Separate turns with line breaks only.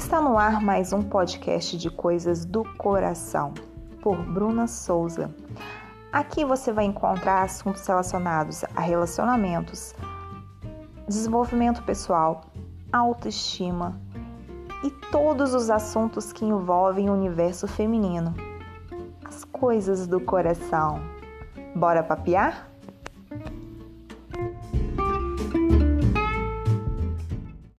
Está no ar mais um podcast de coisas do coração, por Bruna Souza. Aqui você vai encontrar assuntos relacionados a relacionamentos, desenvolvimento pessoal, autoestima e todos os assuntos que envolvem o universo feminino. As coisas do coração. Bora papear?